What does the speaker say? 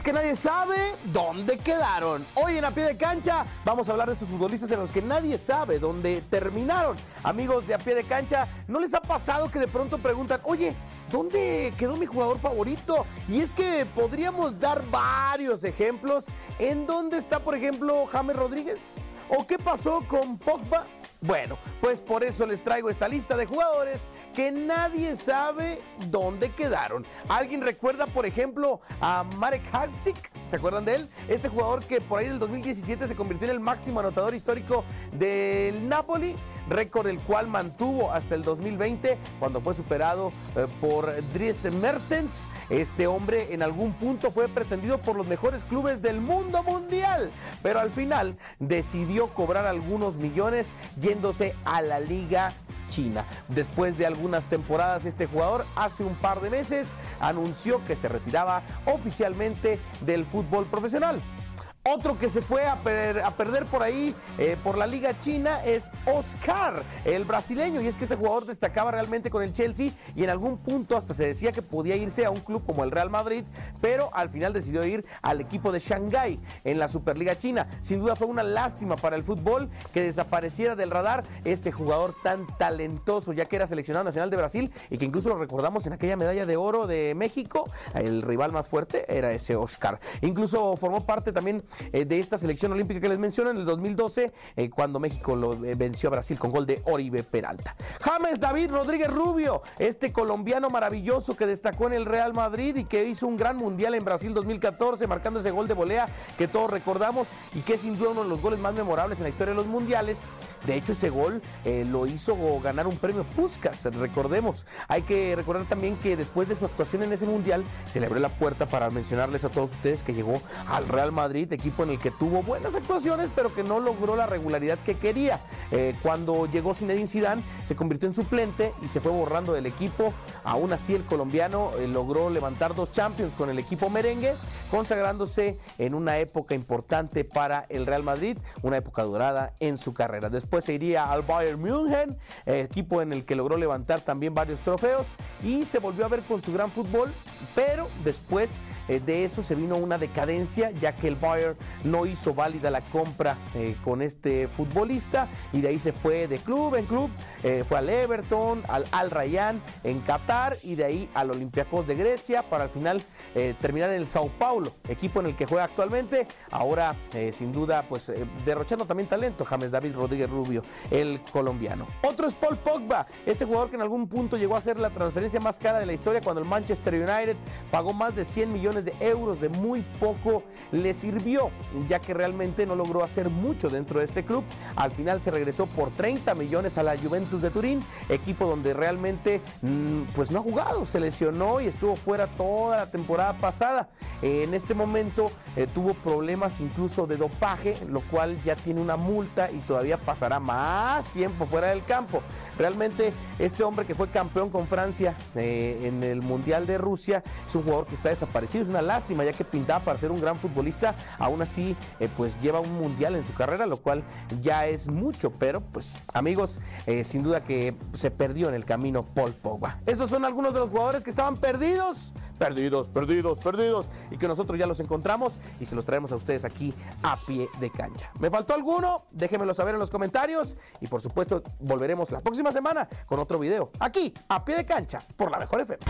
Que nadie sabe dónde quedaron. Hoy en A Pie de Cancha vamos a hablar de estos futbolistas en los que nadie sabe dónde terminaron. Amigos de A Pie de Cancha, ¿no les ha pasado que de pronto preguntan, oye, ¿Dónde quedó mi jugador favorito? Y es que podríamos dar varios ejemplos. ¿En dónde está, por ejemplo, James Rodríguez? ¿O qué pasó con Pogba? Bueno, pues por eso les traigo esta lista de jugadores que nadie sabe dónde quedaron. ¿Alguien recuerda, por ejemplo, a Marek Havcik? ¿Se acuerdan de él? Este jugador que por ahí del 2017 se convirtió en el máximo anotador histórico del Napoli, récord el cual mantuvo hasta el 2020 cuando fue superado eh, por Dries Mertens. Este hombre en algún punto fue pretendido por los mejores clubes del mundo mundial, pero al final decidió cobrar algunos millones yéndose a la liga China. Después de algunas temporadas, este jugador hace un par de meses anunció que se retiraba oficialmente del fútbol profesional. Otro que se fue a, perder por ahí eh, por la Liga China es Oscar, el brasileño. Y es que este jugador destacaba realmente con el Chelsea y en algún punto hasta se decía que podía irse a un club como el Real Madrid, pero al final decidió ir al equipo de Shanghái en la Superliga China. Sin duda fue una lástima para el fútbol que desapareciera del radar este jugador tan talentoso, ya que era seleccionado nacional de Brasil y que incluso lo recordamos en aquella medalla de oro de México. El rival más fuerte era ese Oscar. Incluso formó parte también eh, de esta selección olímpica que les menciono en el 2012, eh, cuando México lo eh, venció a Brasil con gol de Oribe Peralta. James David Rodríguez Rubio, este colombiano maravilloso que destacó en el Real Madrid y que hizo un gran mundial en Brasil 2014, marcando ese gol de volea que todos recordamos y que es sin duda uno de los goles más memorables en la historia de los mundiales. De hecho, ese gol lo hizo ganar un premio Puskas, recordemos. Hay que recordar también que después de su actuación en ese mundial, se le abrió la puerta para mencionarles a todos ustedes que llegó al Real Madrid, equipo en el que tuvo buenas actuaciones, pero que no logró la regularidad que quería. Eh, cuando llegó Zinedine Zidane, se convirtió en suplente y se fue borrando del equipo. Aún así, el colombiano eh, logró levantar dos Champions con el equipo merengue, consagrándose en una época importante para el Real Madrid, una época dorada en su carrera. Después se iría al Bayern München, equipo en el que logró levantar también varios trofeos y se volvió a ver con su gran fútbol, pero después eh, de eso se vino una decadencia, ya que el Bayern no hizo válida la compra eh, con este futbolista y de ahí se fue de club en club, eh, fue al Everton, al Al Rayyan en Qatar y de ahí al Olympiacos de Grecia para al final terminar en el Sao Paulo, equipo en el que juega actualmente. Ahora, sin duda, pues derrochando también talento, James David Rodríguez Rubio, el colombiano. Otro es Paul Pogba, este jugador que en algún punto llegó a ser la transferencia más cara de la historia cuando el Manchester United pagó más de 100 millones de euros, de muy poco le sirvió, ya que realmente no logró hacer mucho dentro de este club. Al final se regresó por 30 millones a la Juventus de Turín, equipo donde realmente mm, pues no ha jugado, se lesionó y estuvo fuera toda la temporada pasada. En este momento eh, tuvo problemas incluso de dopaje, lo cual ya tiene una multa y todavía pasará más tiempo fuera del campo. Realmente este hombre que fue campeón con Francia eh, en el Mundial de Rusia es un jugador que está desaparecido. Es una lástima ya que pintaba para ser un gran futbolista. Aún así eh, pues lleva un Mundial en su carrera, lo cual ya es mucho. Pero pues amigos, eh, sin duda que se perdió en el camino Paul Pogba. Estos son algunos de los jugadores que estaban perdidos perdidos, perdidos, perdidos, y que nosotros ya los encontramos y se los traemos a ustedes aquí a pie de cancha. ¿Me faltó alguno? Déjenmelo saber en los comentarios y por supuesto volveremos la próxima semana con otro video aquí a pie de cancha por la mejor FM.